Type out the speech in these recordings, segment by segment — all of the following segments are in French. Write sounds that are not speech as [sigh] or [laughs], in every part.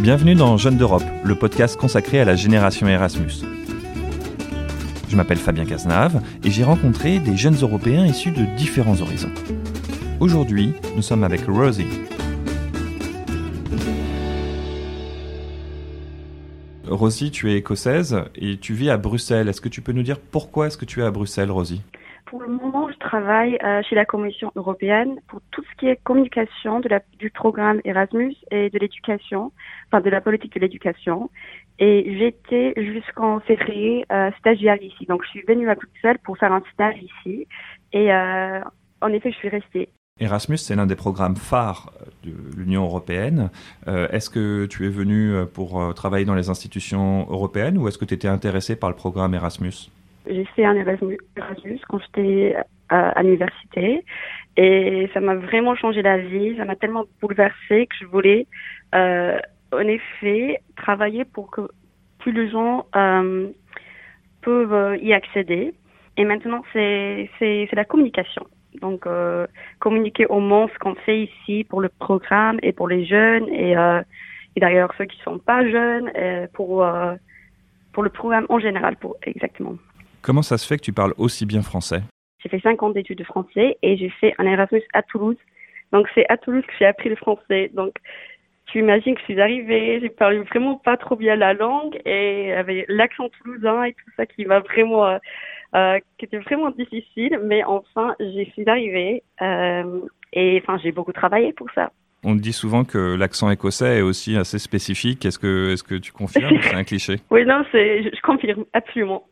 Bienvenue dans Jeunes d'Europe, le podcast consacré à la génération Erasmus. Je m'appelle Fabien Cazenave et j'ai rencontré des jeunes Européens issus de différents horizons. Aujourd'hui, nous sommes avec Rosie. Rosie, tu es écossaise et tu vis à Bruxelles. Est-ce que tu peux nous dire pourquoi est-ce que tu es à Bruxelles, Rosie? Pour le moment, je travaille euh, chez la Commission européenne pour tout ce qui est communication du programme Erasmus et de l'éducation, enfin de la politique de l'éducation. Et j'étais jusqu'en février euh, stagiaire ici. Donc je suis venue à Bruxelles pour faire un stage ici. Et euh, en effet, je suis restée. Erasmus, c'est l'un des programmes phares de l'Union européenne. Est-ce que tu es venu pour travailler dans les institutions européennes ou est-ce que tu étais intéressé par le programme Erasmus? J'ai fait un Erasmus, quand j'étais à, l'université et ça m'a vraiment changé la vie. Ça m'a tellement bouleversée que je voulais, euh, en effet, travailler pour que plus de gens euh, peuvent y accéder. Et maintenant, c'est la communication. Donc, euh, communiquer au monde ce qu'on fait ici pour le programme et pour les jeunes et, euh, et d'ailleurs ceux qui sont pas jeunes et pour euh, pour le programme en général, pour exactement. Comment ça se fait que tu parles aussi bien français? J'ai fait cinq ans d'études de français et j'ai fait un Erasmus à Toulouse. Donc, c'est à Toulouse que j'ai appris le français. Donc, tu imagines que je suis arrivée, j'ai parlé vraiment pas trop bien la langue et avec l'accent toulousain et tout ça qui m'a vraiment euh, euh, qui était vraiment difficile, mais enfin, j'y suis arrivée euh, et enfin, j'ai beaucoup travaillé pour ça. On dit souvent que l'accent écossais est aussi assez spécifique. Est-ce que, est-ce que tu confirmes? [laughs] C'est un cliché. Oui, non, je confirme absolument.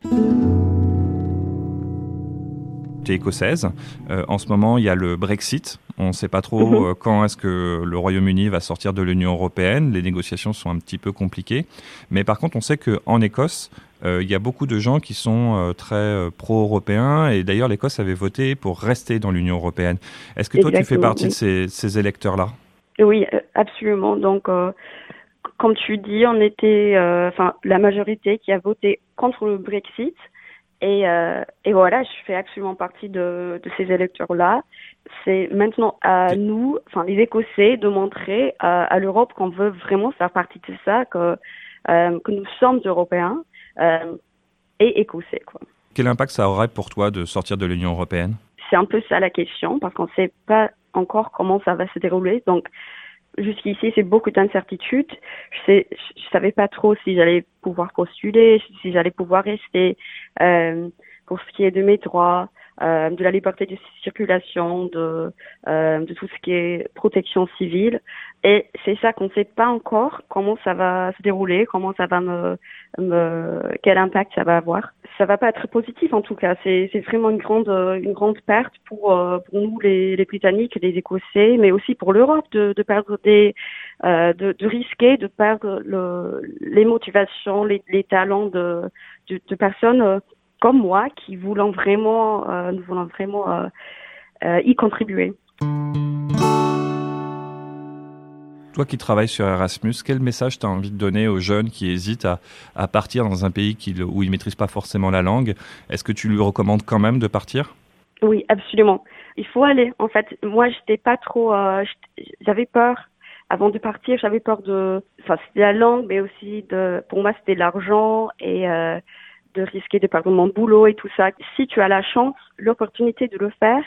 Écossaise. Euh, en ce moment, il y a le Brexit. On ne sait pas trop Mhm. euh, quand est-ce que le Royaume-Uni va sortir de l'Union européenne. Les négociations sont un petit peu compliquées. Mais par contre, on sait qu'en Écosse, euh, il y a beaucoup de gens qui sont euh, très euh, pro-européens. Et d'ailleurs, l'Écosse avait voté pour rester dans l'Union européenne. Est-ce que toi, tu fais partie oui. de ces, ces électeurs-là? Oui, absolument. Donc, comme tu dis, on était, enfin, la majorité qui a voté contre le Brexit. Et, euh, et voilà, je fais absolument partie de, de ces électeurs-là. C'est maintenant à nous, enfin les Écossais, de montrer à, à l'Europe qu'on veut vraiment faire partie de ça, que, euh, que nous sommes Européens euh, et Écossais. Quoi. Quel impact ça aurait pour toi de sortir de l'Union européenne? C'est un peu ça la question, parce qu'on ne sait pas encore comment ça va se dérouler. Donc, jusqu'ici, c'est beaucoup d'incertitudes. Je je savais pas trop si j'allais pouvoir postuler, si j'allais pouvoir rester. Euh, pour ce qui est de mes droits, euh, de la liberté de circulation, de, euh, de tout ce qui est protection civile. Et c'est ça qu'on ne sait pas encore comment ça va se dérouler, comment ça va me, me quel impact ça va avoir. Ça va pas être positif en tout cas. C'est vraiment une grande une grande perte pour euh, pour nous les, Britanniques, les Écossais, mais aussi pour l'Europe de, perdre des euh, de, risquer de perdre le, les motivations, les, les talents de de, personnes euh, comme moi qui voulons vraiment euh, nous voulons vraiment euh, euh, y contribuer. Toi qui travailles sur Erasmus, quel message tu as envie de donner aux jeunes qui hésitent à, partir dans un pays où ils ne maîtrisent pas forcément la langue? Est-ce que tu lui recommandes quand même de partir? Oui, absolument. Il faut aller. En fait, moi, j'étais pas trop. Euh, j'avais peur avant de partir. J'avais peur de. Enfin, c'était la langue, mais aussi de. Pour moi, c'était l'argent et euh, de risquer de perdre mon boulot et tout ça. Si tu as la chance, l'opportunité de le faire,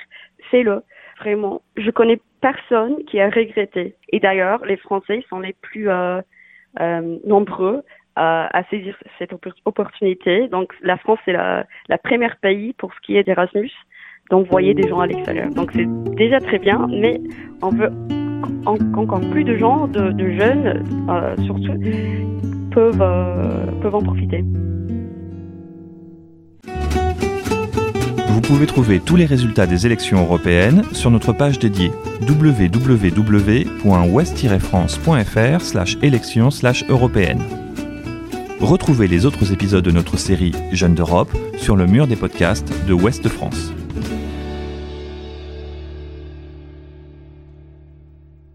fais-le. Vraiment. Je connais personne qui a regretté. Et d'ailleurs, les Français sont les plus euh, euh, nombreux à, à saisir cette opportunité. Donc, la France est la, la première pays pour ce qui est d'Erasmus d'envoyer des gens à l'extérieur. Donc, c'est déjà très bien, mais on veut en, encore plus de gens, de, de jeunes euh, surtout, peuvent, euh, peuvent en profiter. Vous pouvez trouver tous les résultats des élections européennes sur notre page dédiée www.ouest-france.fr élections européennes. Retrouvez les autres épisodes de notre série Jeunes d'Europe sur le mur des podcasts de Ouest France.